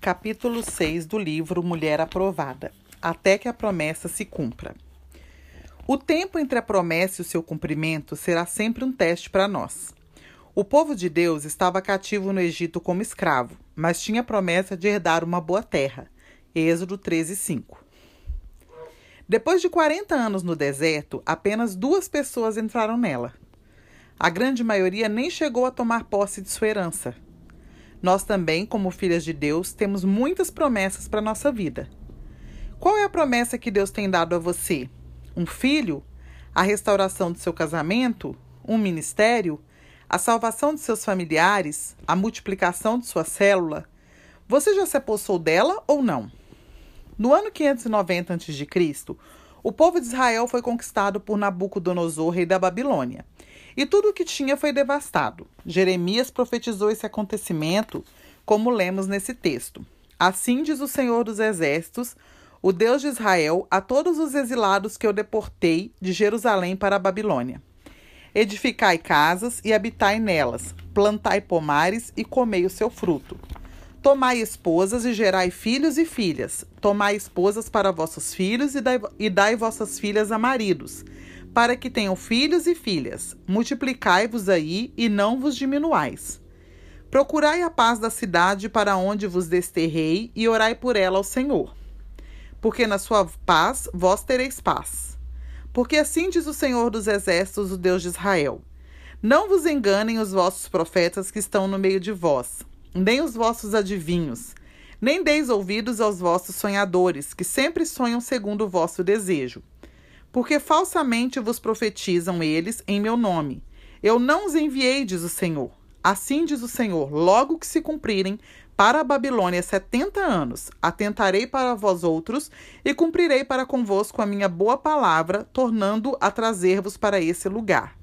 Capítulo 6 do livro Mulher Aprovada Até que a promessa se cumpra. O tempo entre a promessa e o seu cumprimento será sempre um teste para nós. O povo de Deus estava cativo no Egito como escravo, mas tinha promessa de herdar uma boa terra. Êxodo 13, 5. Depois de 40 anos no deserto, apenas duas pessoas entraram nela. A grande maioria nem chegou a tomar posse de sua herança. Nós também, como filhas de Deus, temos muitas promessas para a nossa vida. Qual é a promessa que Deus tem dado a você? Um filho? A restauração do seu casamento? Um ministério? A salvação de seus familiares? A multiplicação de sua célula? Você já se apossou dela ou não? No ano 590 a.C., o povo de Israel foi conquistado por Nabucodonosor, rei da Babilônia e tudo o que tinha foi devastado. Jeremias profetizou esse acontecimento, como lemos nesse texto. Assim diz o Senhor dos Exércitos, o Deus de Israel, a todos os exilados que eu deportei de Jerusalém para a Babilônia. Edificai casas e habitai nelas, plantai pomares e comei o seu fruto. Tomai esposas e gerai filhos e filhas. Tomai esposas para vossos filhos e dai, e dai vossas filhas a maridos para que tenham filhos e filhas. Multiplicai-vos aí e não vos diminuais. Procurai a paz da cidade para onde vos desterrei e orai por ela ao Senhor. Porque na sua paz vós tereis paz. Porque assim diz o Senhor dos Exércitos, o Deus de Israel: Não vos enganem os vossos profetas que estão no meio de vós, nem os vossos adivinhos, nem deis ouvidos aos vossos sonhadores, que sempre sonham segundo o vosso desejo porque falsamente vos profetizam eles em meu nome. Eu não os enviei, diz o Senhor. Assim diz o Senhor: logo que se cumprirem para a Babilônia setenta anos, atentarei para vós outros e cumprirei para convosco a minha boa palavra, tornando a trazer-vos para esse lugar.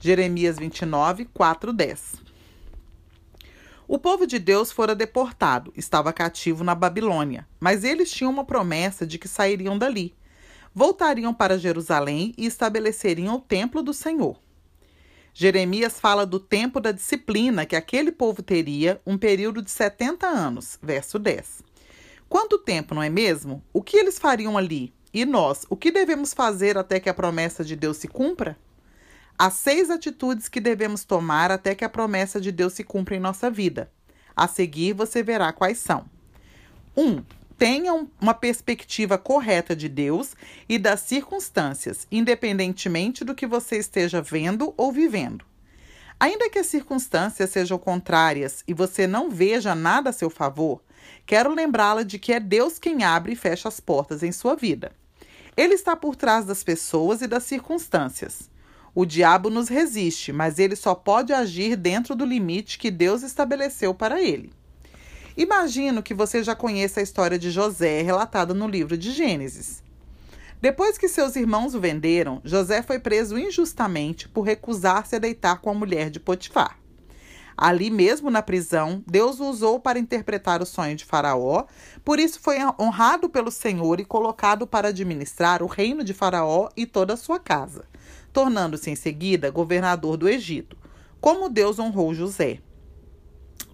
Jeremias 29, 4, 10. O povo de Deus fora deportado, estava cativo na Babilônia, mas eles tinham uma promessa de que sairiam dali voltariam para Jerusalém e estabeleceriam o templo do Senhor. Jeremias fala do tempo da disciplina que aquele povo teria, um período de 70 anos, verso 10. Quanto tempo, não é mesmo? O que eles fariam ali? E nós, o que devemos fazer até que a promessa de Deus se cumpra? Há seis atitudes que devemos tomar até que a promessa de Deus se cumpra em nossa vida. A seguir, você verá quais são. 1. Um, tenham uma perspectiva correta de Deus e das circunstâncias, independentemente do que você esteja vendo ou vivendo. Ainda que as circunstâncias sejam contrárias e você não veja nada a seu favor, quero lembrá-la de que é Deus quem abre e fecha as portas em sua vida. Ele está por trás das pessoas e das circunstâncias. O diabo nos resiste, mas ele só pode agir dentro do limite que Deus estabeleceu para ele. Imagino que você já conheça a história de José relatada no livro de Gênesis. Depois que seus irmãos o venderam, José foi preso injustamente por recusar-se a deitar com a mulher de Potifar. Ali mesmo na prisão, Deus o usou para interpretar o sonho de Faraó, por isso foi honrado pelo Senhor e colocado para administrar o reino de Faraó e toda a sua casa, tornando-se em seguida governador do Egito, como Deus honrou José.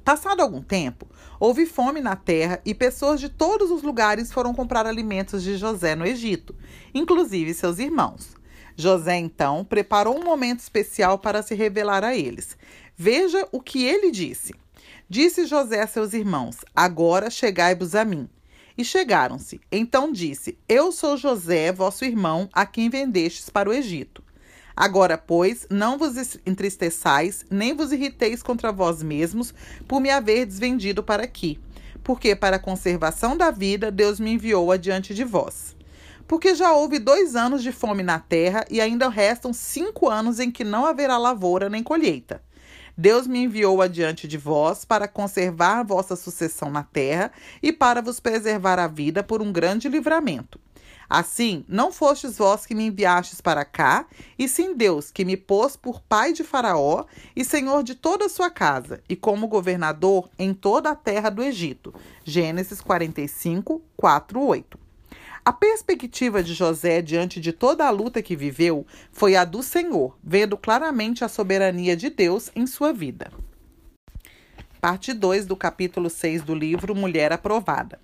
Passado algum tempo, houve fome na terra e pessoas de todos os lugares foram comprar alimentos de José no Egito, inclusive seus irmãos. José, então, preparou um momento especial para se revelar a eles. Veja o que ele disse. Disse José a seus irmãos: Agora chegai-vos a mim. E chegaram-se. Então disse: Eu sou José, vosso irmão, a quem vendestes para o Egito. Agora, pois, não vos entristeçais, nem vos irriteis contra vós mesmos, por me haver desvendido para aqui. Porque, para a conservação da vida, Deus me enviou adiante de vós. Porque já houve dois anos de fome na terra, e ainda restam cinco anos em que não haverá lavoura nem colheita. Deus me enviou adiante de vós para conservar vossa sucessão na terra e para vos preservar a vida por um grande livramento. Assim, não fostes vós que me enviastes para cá, e sim Deus, que me pôs por pai de Faraó e senhor de toda a sua casa, e como governador em toda a terra do Egito. Gênesis 45, 4, 8. A perspectiva de José diante de toda a luta que viveu foi a do Senhor, vendo claramente a soberania de Deus em sua vida. Parte 2 do capítulo 6 do livro Mulher Aprovada.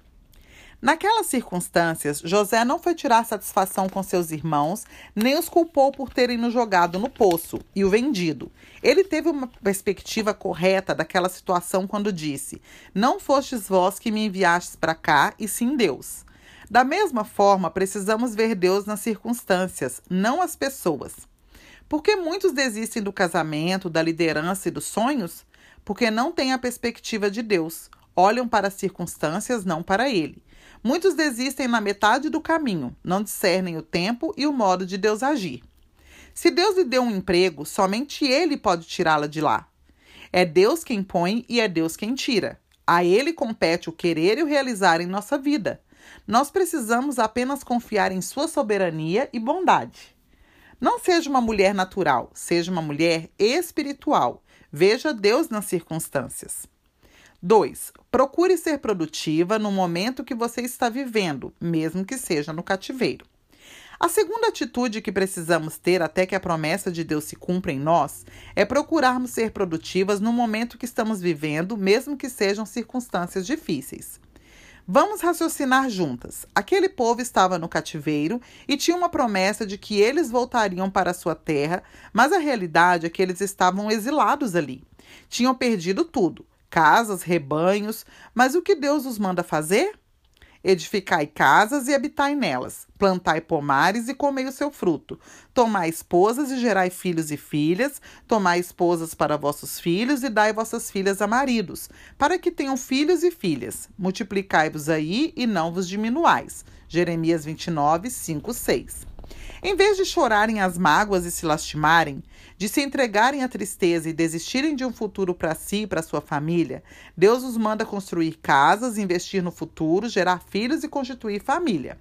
Naquelas circunstâncias, José não foi tirar satisfação com seus irmãos, nem os culpou por terem no jogado no poço e o vendido. Ele teve uma perspectiva correta daquela situação quando disse: Não fostes vós que me enviastes para cá, e sim Deus. Da mesma forma, precisamos ver Deus nas circunstâncias, não as pessoas. Por que muitos desistem do casamento, da liderança e dos sonhos? Porque não têm a perspectiva de Deus. Olham para as circunstâncias, não para Ele. Muitos desistem na metade do caminho, não discernem o tempo e o modo de Deus agir. Se Deus lhe deu um emprego, somente Ele pode tirá-la de lá. É Deus quem põe e é Deus quem tira. A Ele compete o querer e o realizar em nossa vida. Nós precisamos apenas confiar em Sua soberania e bondade. Não seja uma mulher natural, seja uma mulher espiritual. Veja Deus nas circunstâncias. 2. Procure ser produtiva no momento que você está vivendo, mesmo que seja no cativeiro. A segunda atitude que precisamos ter até que a promessa de Deus se cumpra em nós é procurarmos ser produtivas no momento que estamos vivendo, mesmo que sejam circunstâncias difíceis. Vamos raciocinar juntas. Aquele povo estava no cativeiro e tinha uma promessa de que eles voltariam para sua terra, mas a realidade é que eles estavam exilados ali. Tinham perdido tudo casas, rebanhos, mas o que Deus nos manda fazer? Edificai casas e habitai nelas, plantai pomares e comei o seu fruto. Tomai esposas e gerai filhos e filhas, tomai esposas para vossos filhos e dai vossas filhas a maridos, para que tenham filhos e filhas. Multiplicai-vos aí e não vos diminuais. Jeremias 29, 5, 6. Em vez de chorarem as mágoas e se lastimarem, de se entregarem à tristeza e desistirem de um futuro para si e para sua família, Deus os manda construir casas, investir no futuro, gerar filhos e constituir família.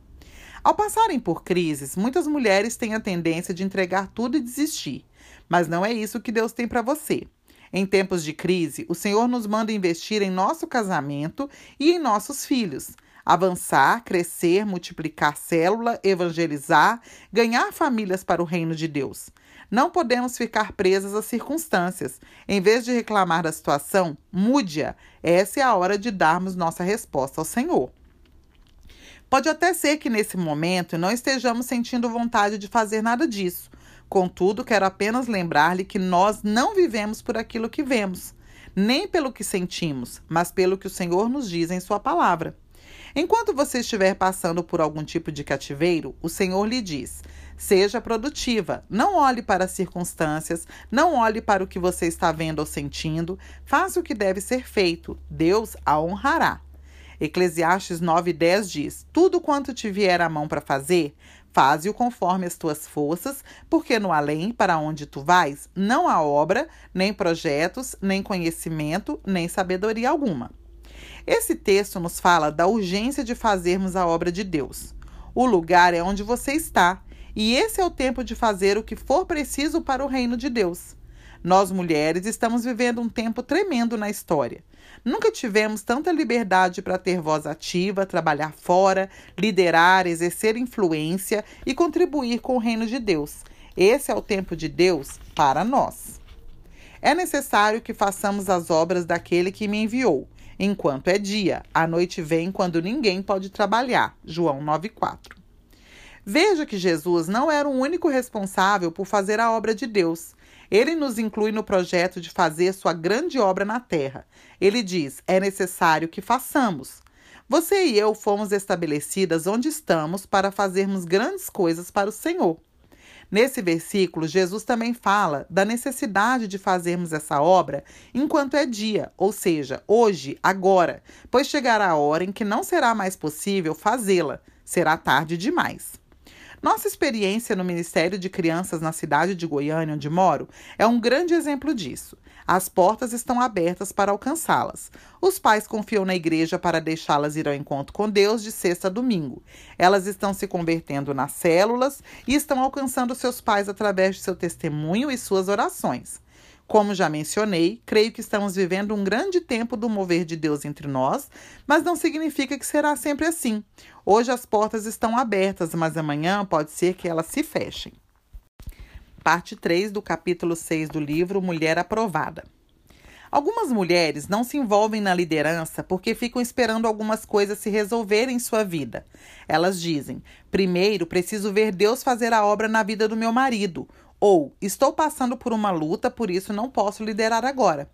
Ao passarem por crises, muitas mulheres têm a tendência de entregar tudo e desistir. Mas não é isso que Deus tem para você. Em tempos de crise, o Senhor nos manda investir em nosso casamento e em nossos filhos avançar, crescer, multiplicar célula, evangelizar, ganhar famílias para o reino de Deus. Não podemos ficar presas às circunstâncias. Em vez de reclamar da situação, mude-a. Essa é a hora de darmos nossa resposta ao Senhor. Pode até ser que nesse momento não estejamos sentindo vontade de fazer nada disso. Contudo, quero apenas lembrar-lhe que nós não vivemos por aquilo que vemos, nem pelo que sentimos, mas pelo que o Senhor nos diz em Sua palavra. Enquanto você estiver passando por algum tipo de cativeiro, o Senhor lhe diz: seja produtiva, não olhe para as circunstâncias, não olhe para o que você está vendo ou sentindo, faça o que deve ser feito, Deus a honrará. Eclesiastes 9:10 diz: Tudo quanto te vier à mão para fazer, faze-o conforme as tuas forças, porque no além, para onde tu vais, não há obra, nem projetos, nem conhecimento, nem sabedoria alguma. Esse texto nos fala da urgência de fazermos a obra de Deus. O lugar é onde você está, e esse é o tempo de fazer o que for preciso para o reino de Deus. Nós mulheres estamos vivendo um tempo tremendo na história. Nunca tivemos tanta liberdade para ter voz ativa, trabalhar fora, liderar, exercer influência e contribuir com o reino de Deus. Esse é o tempo de Deus para nós. É necessário que façamos as obras daquele que me enviou enquanto é dia. A noite vem quando ninguém pode trabalhar. João 9,4. Veja que Jesus não era o único responsável por fazer a obra de Deus. Ele nos inclui no projeto de fazer sua grande obra na terra. Ele diz: é necessário que façamos. Você e eu fomos estabelecidas onde estamos para fazermos grandes coisas para o Senhor. Nesse versículo, Jesus também fala da necessidade de fazermos essa obra enquanto é dia, ou seja, hoje, agora, pois chegará a hora em que não será mais possível fazê-la, será tarde demais. Nossa experiência no Ministério de Crianças na cidade de Goiânia, onde moro, é um grande exemplo disso. As portas estão abertas para alcançá-las. Os pais confiam na igreja para deixá-las ir ao encontro com Deus de sexta a domingo. Elas estão se convertendo nas células e estão alcançando seus pais através de seu testemunho e suas orações. Como já mencionei, creio que estamos vivendo um grande tempo do mover de Deus entre nós, mas não significa que será sempre assim. Hoje as portas estão abertas, mas amanhã pode ser que elas se fechem. Parte 3 do capítulo 6 do livro Mulher Aprovada. Algumas mulheres não se envolvem na liderança porque ficam esperando algumas coisas se resolverem em sua vida. Elas dizem: primeiro preciso ver Deus fazer a obra na vida do meu marido, ou estou passando por uma luta, por isso não posso liderar agora.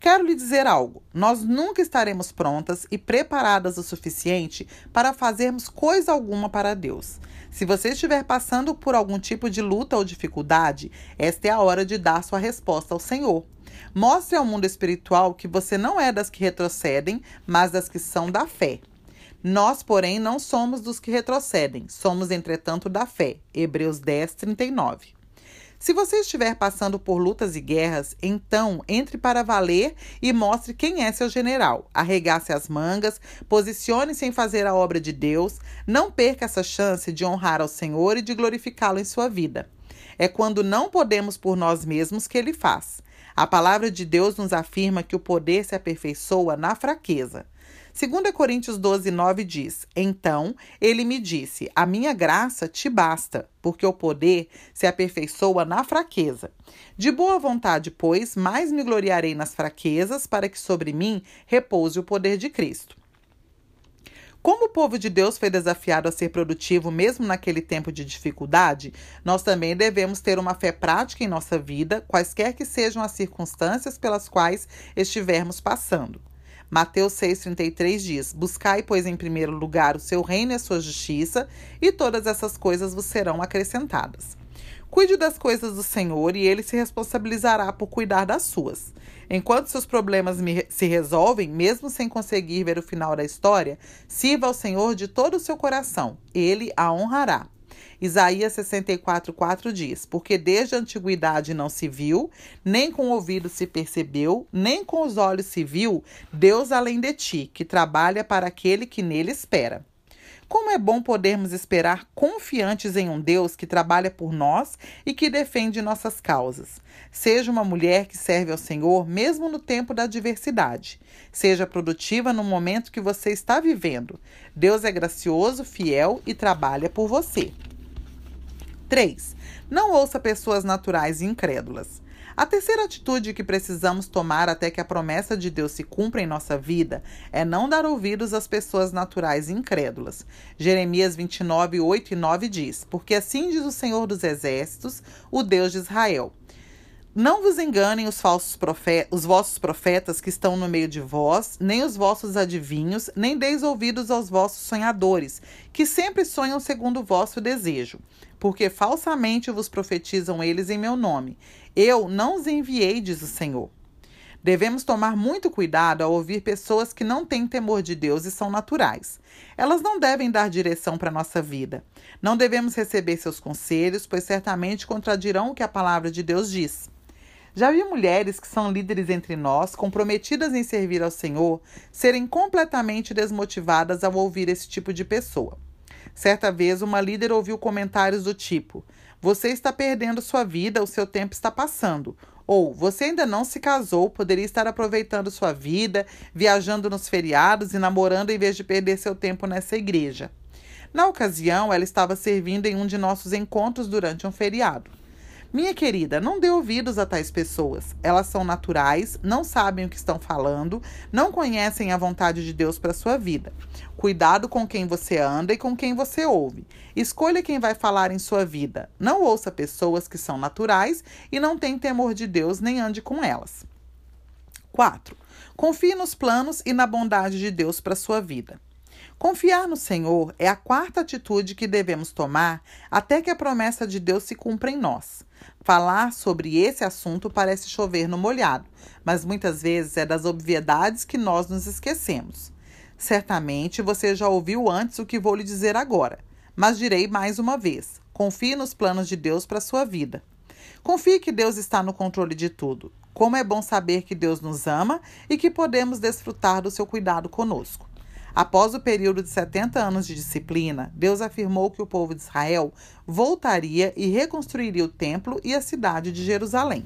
Quero lhe dizer algo: nós nunca estaremos prontas e preparadas o suficiente para fazermos coisa alguma para Deus. Se você estiver passando por algum tipo de luta ou dificuldade, esta é a hora de dar sua resposta ao Senhor. Mostre ao mundo espiritual que você não é das que retrocedem, mas das que são da fé. Nós, porém, não somos dos que retrocedem, somos, entretanto, da fé. Hebreus 10, 39. Se você estiver passando por lutas e guerras, então entre para valer e mostre quem é seu general. Arregace as mangas, posicione-se em fazer a obra de Deus, não perca essa chance de honrar ao Senhor e de glorificá-lo em sua vida. É quando não podemos por nós mesmos que ele faz. A palavra de Deus nos afirma que o poder se aperfeiçoa na fraqueza. 2 Coríntios 12, 9 diz: Então ele me disse: A minha graça te basta, porque o poder se aperfeiçoa na fraqueza. De boa vontade, pois, mais me gloriarei nas fraquezas, para que sobre mim repouse o poder de Cristo. Como o povo de Deus foi desafiado a ser produtivo mesmo naquele tempo de dificuldade, nós também devemos ter uma fé prática em nossa vida, quaisquer que sejam as circunstâncias pelas quais estivermos passando. Mateus 6,33 diz: Buscai, pois, em primeiro lugar o seu reino e a sua justiça, e todas essas coisas vos serão acrescentadas. Cuide das coisas do Senhor e ele se responsabilizará por cuidar das suas. Enquanto seus problemas se resolvem, mesmo sem conseguir ver o final da história, sirva ao Senhor de todo o seu coração. Ele a honrará. Isaías 64,4 diz: Porque desde a antiguidade não se viu, nem com o ouvido se percebeu, nem com os olhos se viu, Deus além de ti, que trabalha para aquele que nele espera. Como é bom podermos esperar confiantes em um Deus que trabalha por nós e que defende nossas causas. Seja uma mulher que serve ao Senhor mesmo no tempo da adversidade. Seja produtiva no momento que você está vivendo. Deus é gracioso, fiel e trabalha por você. 3. Não ouça pessoas naturais e incrédulas. A terceira atitude que precisamos tomar até que a promessa de Deus se cumpra em nossa vida é não dar ouvidos às pessoas naturais e incrédulas. Jeremias 29, 8 e 9 diz: Porque assim diz o Senhor dos Exércitos, o Deus de Israel. Não vos enganem os falsos profetas, os vossos profetas que estão no meio de vós, nem os vossos adivinhos, nem deis ouvidos aos vossos sonhadores, que sempre sonham segundo o vosso desejo, porque falsamente vos profetizam eles em meu nome. Eu não os enviei, diz o Senhor. Devemos tomar muito cuidado ao ouvir pessoas que não têm temor de Deus e são naturais. Elas não devem dar direção para a nossa vida. Não devemos receber seus conselhos, pois certamente contradirão o que a palavra de Deus diz. Já vi mulheres que são líderes entre nós, comprometidas em servir ao Senhor, serem completamente desmotivadas ao ouvir esse tipo de pessoa. Certa vez, uma líder ouviu comentários do tipo: Você está perdendo sua vida, o seu tempo está passando. Ou você ainda não se casou, poderia estar aproveitando sua vida, viajando nos feriados e namorando em vez de perder seu tempo nessa igreja. Na ocasião, ela estava servindo em um de nossos encontros durante um feriado. Minha querida, não dê ouvidos a tais pessoas. Elas são naturais, não sabem o que estão falando, não conhecem a vontade de Deus para sua vida. Cuidado com quem você anda e com quem você ouve. Escolha quem vai falar em sua vida. Não ouça pessoas que são naturais e não têm temor de Deus, nem ande com elas. 4. Confie nos planos e na bondade de Deus para sua vida. Confiar no Senhor é a quarta atitude que devemos tomar até que a promessa de Deus se cumpra em nós. Falar sobre esse assunto parece chover no molhado, mas muitas vezes é das obviedades que nós nos esquecemos. Certamente você já ouviu antes o que vou lhe dizer agora, mas direi mais uma vez: confie nos planos de Deus para a sua vida. Confie que Deus está no controle de tudo. Como é bom saber que Deus nos ama e que podemos desfrutar do seu cuidado conosco. Após o período de 70 anos de disciplina, Deus afirmou que o povo de Israel voltaria e reconstruiria o templo e a cidade de Jerusalém.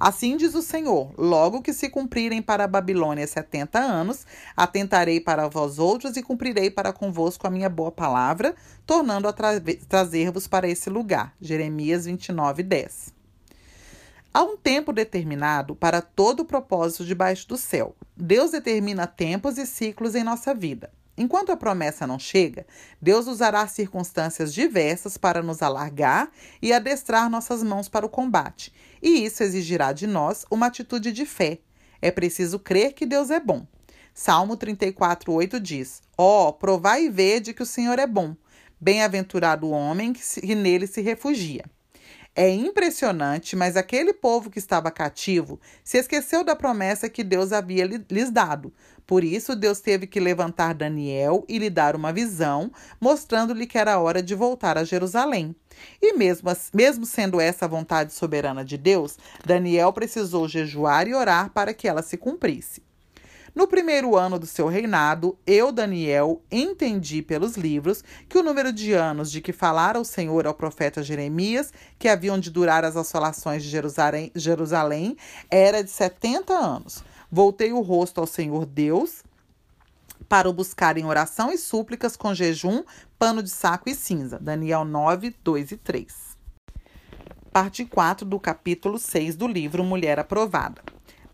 Assim diz o Senhor: logo que se cumprirem para a Babilônia setenta anos, atentarei para vós outros e cumprirei para convosco a minha boa palavra, tornando a tra trazer-vos para esse lugar. Jeremias 29, 10. Há um tempo determinado para todo o propósito debaixo do céu. Deus determina tempos e ciclos em nossa vida. Enquanto a promessa não chega, Deus usará circunstâncias diversas para nos alargar e adestrar nossas mãos para o combate, e isso exigirá de nós uma atitude de fé. É preciso crer que Deus é bom. Salmo 34:8 diz: Ó, oh, provai e vede que o Senhor é bom. Bem-aventurado o homem que, se, que nele se refugia. É impressionante, mas aquele povo que estava cativo se esqueceu da promessa que Deus havia lhes dado. Por isso, Deus teve que levantar Daniel e lhe dar uma visão, mostrando-lhe que era hora de voltar a Jerusalém. E mesmo, mesmo sendo essa a vontade soberana de Deus, Daniel precisou jejuar e orar para que ela se cumprisse. No primeiro ano do seu reinado, eu, Daniel, entendi pelos livros que o número de anos de que falara o Senhor ao profeta Jeremias, que haviam de durar as assolações de Jerusalém, Jerusalém era de 70 anos. Voltei o rosto ao Senhor Deus para o buscar em oração e súplicas com jejum, pano de saco e cinza. Daniel 9, 2 e 3. Parte 4 do capítulo 6 do livro Mulher Aprovada.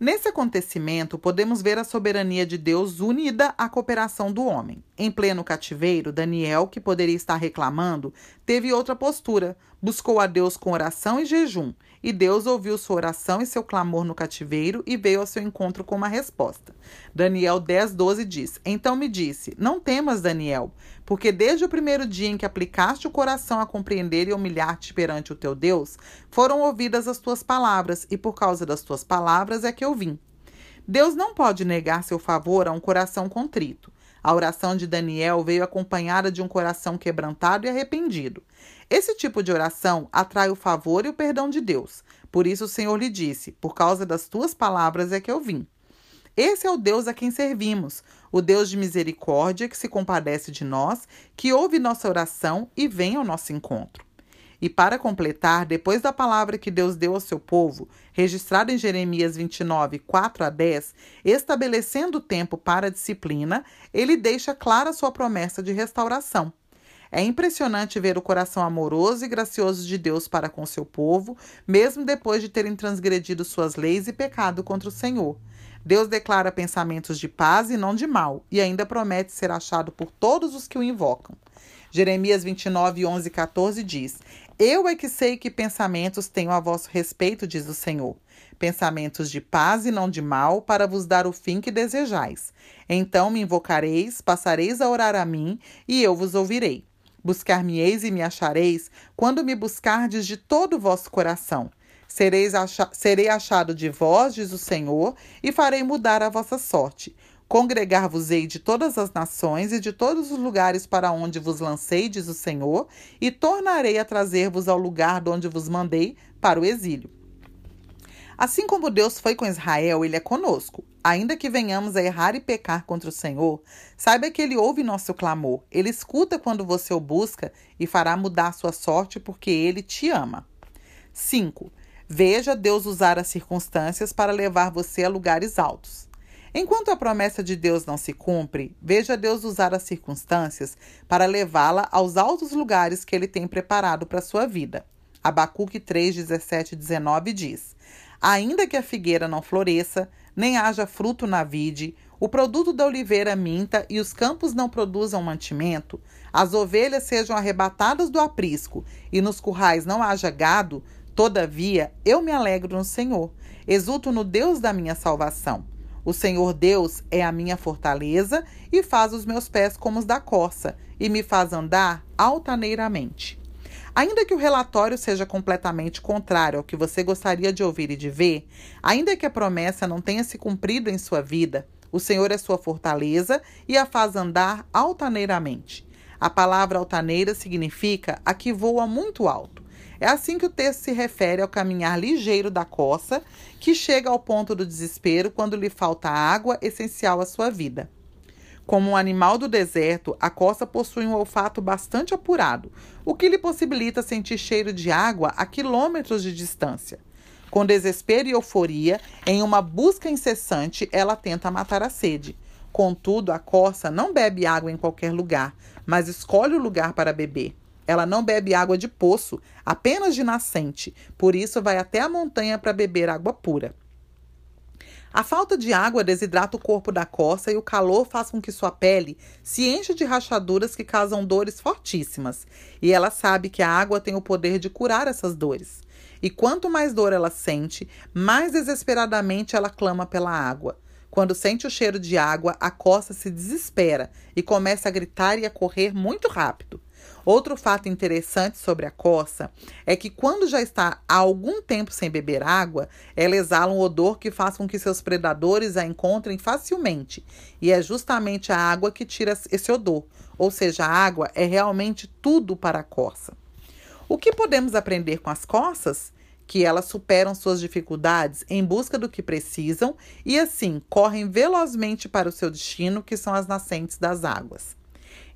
Nesse acontecimento, podemos ver a soberania de Deus unida à cooperação do homem. Em pleno cativeiro, Daniel, que poderia estar reclamando, teve outra postura. Buscou a Deus com oração e jejum. E Deus ouviu sua oração e seu clamor no cativeiro e veio ao seu encontro com uma resposta. Daniel 10, 12 diz: Então me disse: Não temas, Daniel, porque desde o primeiro dia em que aplicaste o coração a compreender e humilhar-te perante o teu Deus, foram ouvidas as tuas palavras, e por causa das tuas palavras é que eu vim. Deus não pode negar seu favor a um coração contrito. A oração de Daniel veio acompanhada de um coração quebrantado e arrependido. Esse tipo de oração atrai o favor e o perdão de Deus. Por isso o Senhor lhe disse: Por causa das tuas palavras é que eu vim. Esse é o Deus a quem servimos, o Deus de misericórdia que se compadece de nós, que ouve nossa oração e vem ao nosso encontro. E para completar, depois da palavra que Deus deu ao seu povo, registrada em Jeremias 29, 4 a 10, estabelecendo o tempo para a disciplina, ele deixa clara sua promessa de restauração. É impressionante ver o coração amoroso e gracioso de Deus para com seu povo, mesmo depois de terem transgredido suas leis e pecado contra o Senhor. Deus declara pensamentos de paz e não de mal, e ainda promete ser achado por todos os que o invocam. Jeremias 29, 11 e 14 diz: Eu é que sei que pensamentos tenho a vosso respeito, diz o Senhor. Pensamentos de paz e não de mal, para vos dar o fim que desejais. Então me invocareis, passareis a orar a mim, e eu vos ouvirei. Buscar-me-eis e me achareis, quando me buscardes de todo o vosso coração. Sereis acha serei achado de vós, diz o Senhor, e farei mudar a vossa sorte. Congregar-vos-ei de todas as nações e de todos os lugares para onde vos lancei, diz o Senhor, e tornarei a trazer-vos ao lugar de onde vos mandei para o exílio. Assim como Deus foi com Israel, ele é conosco. Ainda que venhamos a errar e pecar contra o Senhor, saiba que ele ouve nosso clamor. Ele escuta quando você o busca e fará mudar sua sorte porque ele te ama. 5. Veja Deus usar as circunstâncias para levar você a lugares altos. Enquanto a promessa de Deus não se cumpre, veja Deus usar as circunstâncias para levá-la aos altos lugares que ele tem preparado para sua vida. Abacuque 3, 17 e 19 diz: Ainda que a figueira não floresça, nem haja fruto na vide, o produto da oliveira minta e os campos não produzam mantimento, as ovelhas sejam arrebatadas do aprisco e nos currais não haja gado, Todavia, eu me alegro no Senhor, exulto no Deus da minha salvação. O Senhor Deus é a minha fortaleza e faz os meus pés como os da corça e me faz andar altaneiramente. Ainda que o relatório seja completamente contrário ao que você gostaria de ouvir e de ver, ainda que a promessa não tenha se cumprido em sua vida, o Senhor é sua fortaleza e a faz andar altaneiramente. A palavra altaneira significa a que voa muito alto. É assim que o texto se refere ao caminhar ligeiro da coça, que chega ao ponto do desespero quando lhe falta água essencial à sua vida. Como um animal do deserto, a coça possui um olfato bastante apurado, o que lhe possibilita sentir cheiro de água a quilômetros de distância. Com desespero e euforia, em uma busca incessante, ela tenta matar a sede. Contudo, a coça não bebe água em qualquer lugar, mas escolhe o lugar para beber. Ela não bebe água de poço, apenas de nascente. Por isso, vai até a montanha para beber água pura. A falta de água desidrata o corpo da coça e o calor faz com que sua pele se encha de rachaduras que causam dores fortíssimas. E ela sabe que a água tem o poder de curar essas dores. E quanto mais dor ela sente, mais desesperadamente ela clama pela água. Quando sente o cheiro de água, a coça se desespera e começa a gritar e a correr muito rápido. Outro fato interessante sobre a coça é que quando já está há algum tempo sem beber água, ela exala um odor que faz com que seus predadores a encontrem facilmente. E é justamente a água que tira esse odor. Ou seja, a água é realmente tudo para a coça. O que podemos aprender com as coças? Que elas superam suas dificuldades em busca do que precisam e, assim, correm velozmente para o seu destino, que são as nascentes das águas.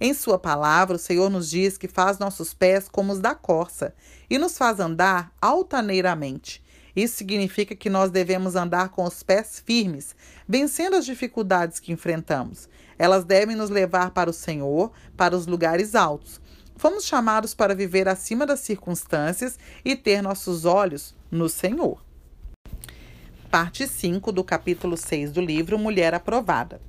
Em Sua palavra, o Senhor nos diz que faz nossos pés como os da corça e nos faz andar altaneiramente. Isso significa que nós devemos andar com os pés firmes, vencendo as dificuldades que enfrentamos. Elas devem nos levar para o Senhor, para os lugares altos. Fomos chamados para viver acima das circunstâncias e ter nossos olhos no Senhor. Parte 5 do capítulo 6 do livro Mulher Aprovada.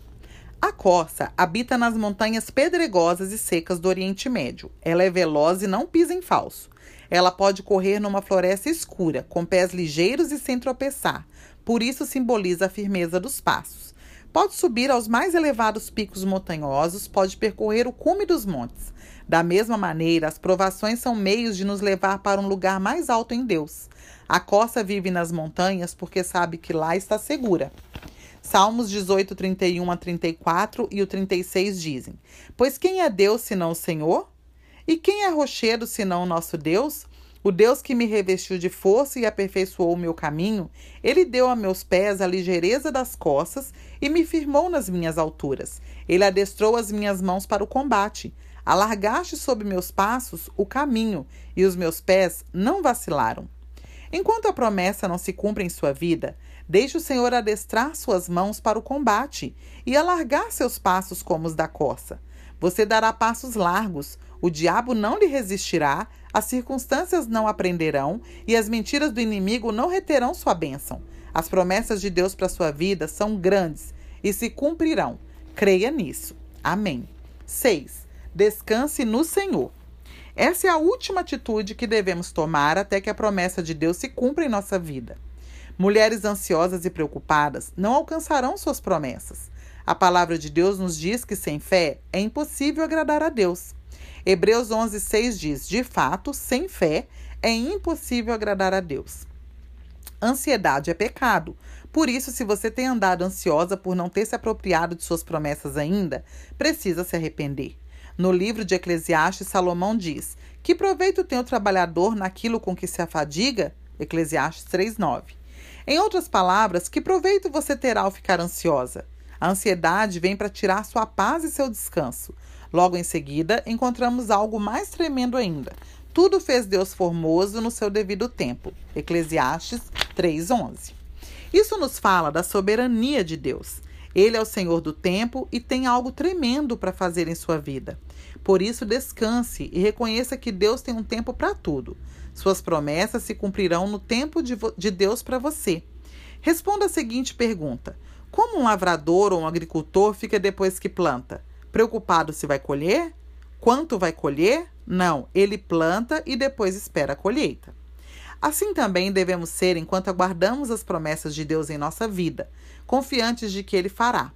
A corça habita nas montanhas pedregosas e secas do Oriente Médio. Ela é veloz e não pisa em falso. Ela pode correr numa floresta escura, com pés ligeiros e sem tropeçar. Por isso simboliza a firmeza dos passos. Pode subir aos mais elevados picos montanhosos, pode percorrer o cume dos montes. Da mesma maneira, as provações são meios de nos levar para um lugar mais alto em Deus. A corça vive nas montanhas porque sabe que lá está segura. Salmos 18, 31 a 34 e o 36 dizem: Pois quem é Deus senão o Senhor? E quem é rochedo senão o nosso Deus? O Deus que me revestiu de força e aperfeiçoou o meu caminho, ele deu a meus pés a ligeireza das costas e me firmou nas minhas alturas. Ele adestrou as minhas mãos para o combate. Alargaste sob meus passos o caminho, e os meus pés não vacilaram. Enquanto a promessa não se cumpre em sua vida, deixe o Senhor adestrar suas mãos para o combate e alargar seus passos como os da corça. Você dará passos largos, o diabo não lhe resistirá, as circunstâncias não aprenderão e as mentiras do inimigo não reterão sua bênção. As promessas de Deus para sua vida são grandes e se cumprirão. Creia nisso. Amém. 6. Descanse no Senhor. Essa é a última atitude que devemos tomar até que a promessa de Deus se cumpra em nossa vida. Mulheres ansiosas e preocupadas não alcançarão suas promessas. A palavra de Deus nos diz que sem fé é impossível agradar a Deus. Hebreus 11:6 diz: "De fato, sem fé é impossível agradar a Deus." Ansiedade é pecado. Por isso, se você tem andado ansiosa por não ter se apropriado de suas promessas ainda, precisa se arrepender. No livro de Eclesiastes, Salomão diz: Que proveito tem o trabalhador naquilo com que se afadiga? Eclesiastes 3:9. Em outras palavras, que proveito você terá ao ficar ansiosa? A ansiedade vem para tirar sua paz e seu descanso. Logo em seguida, encontramos algo mais tremendo ainda. Tudo fez Deus formoso no seu devido tempo. Eclesiastes 3:11. Isso nos fala da soberania de Deus. Ele é o Senhor do tempo e tem algo tremendo para fazer em sua vida. Por isso, descanse e reconheça que Deus tem um tempo para tudo. Suas promessas se cumprirão no tempo de, de Deus para você. Responda a seguinte pergunta: Como um lavrador ou um agricultor fica depois que planta? Preocupado se vai colher? Quanto vai colher? Não, ele planta e depois espera a colheita. Assim também devemos ser enquanto aguardamos as promessas de Deus em nossa vida, confiantes de que Ele fará.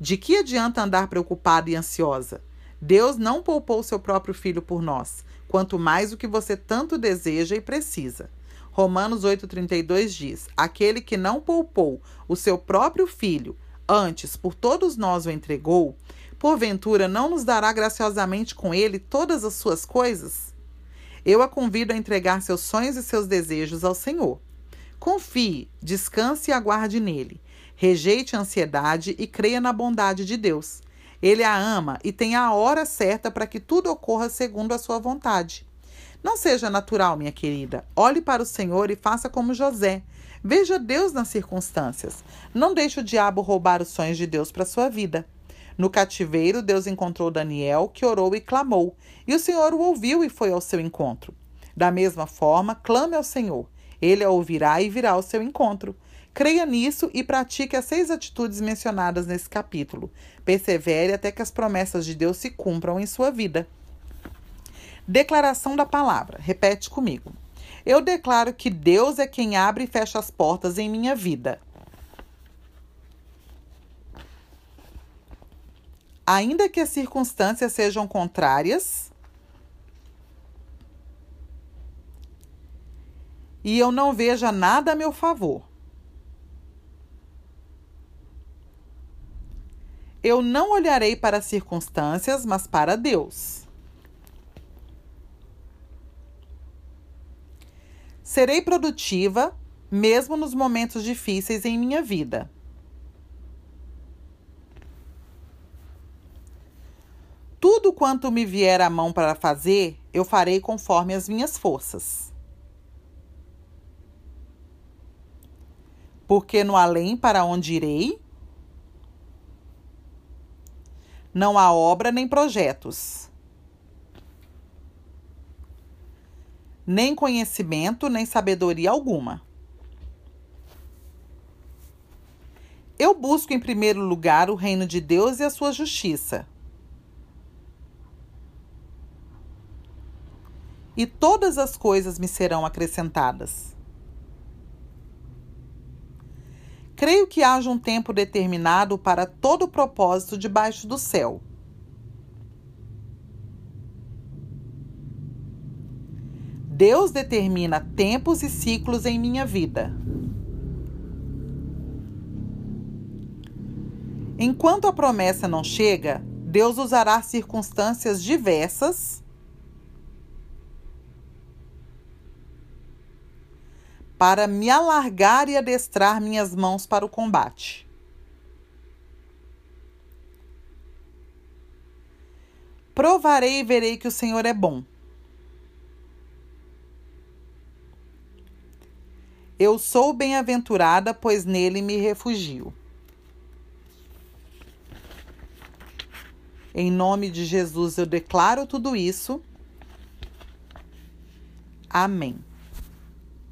De que adianta andar preocupada e ansiosa? Deus não poupou seu próprio filho por nós, quanto mais o que você tanto deseja e precisa. Romanos 8,32 diz: Aquele que não poupou o seu próprio filho, antes por todos nós o entregou, porventura não nos dará graciosamente com ele todas as suas coisas? Eu a convido a entregar seus sonhos e seus desejos ao Senhor. Confie, descanse e aguarde nele. Rejeite a ansiedade e creia na bondade de Deus. Ele a ama e tem a hora certa para que tudo ocorra segundo a sua vontade. Não seja natural, minha querida. Olhe para o Senhor e faça como José. Veja Deus nas circunstâncias. Não deixe o diabo roubar os sonhos de Deus para sua vida. No cativeiro, Deus encontrou Daniel, que orou e clamou, e o Senhor o ouviu e foi ao seu encontro. Da mesma forma, clame ao Senhor. Ele a ouvirá e virá ao seu encontro. Creia nisso e pratique as seis atitudes mencionadas nesse capítulo. Persevere até que as promessas de Deus se cumpram em sua vida. Declaração da palavra. Repete comigo. Eu declaro que Deus é quem abre e fecha as portas em minha vida. Ainda que as circunstâncias sejam contrárias e eu não veja nada a meu favor. Eu não olharei para as circunstâncias, mas para Deus. Serei produtiva, mesmo nos momentos difíceis em minha vida. Tudo quanto me vier à mão para fazer, eu farei conforme as minhas forças. Porque no além para onde irei, não há obra nem projetos, nem conhecimento, nem sabedoria alguma. Eu busco em primeiro lugar o reino de Deus e a sua justiça e todas as coisas me serão acrescentadas. Creio que haja um tempo determinado para todo o propósito debaixo do céu. Deus determina tempos e ciclos em minha vida. Enquanto a promessa não chega, Deus usará circunstâncias diversas para me alargar e adestrar minhas mãos para o combate. Provarei e verei que o Senhor é bom. Eu sou bem-aventurada, pois nele me refugio. Em nome de Jesus eu declaro tudo isso. Amém.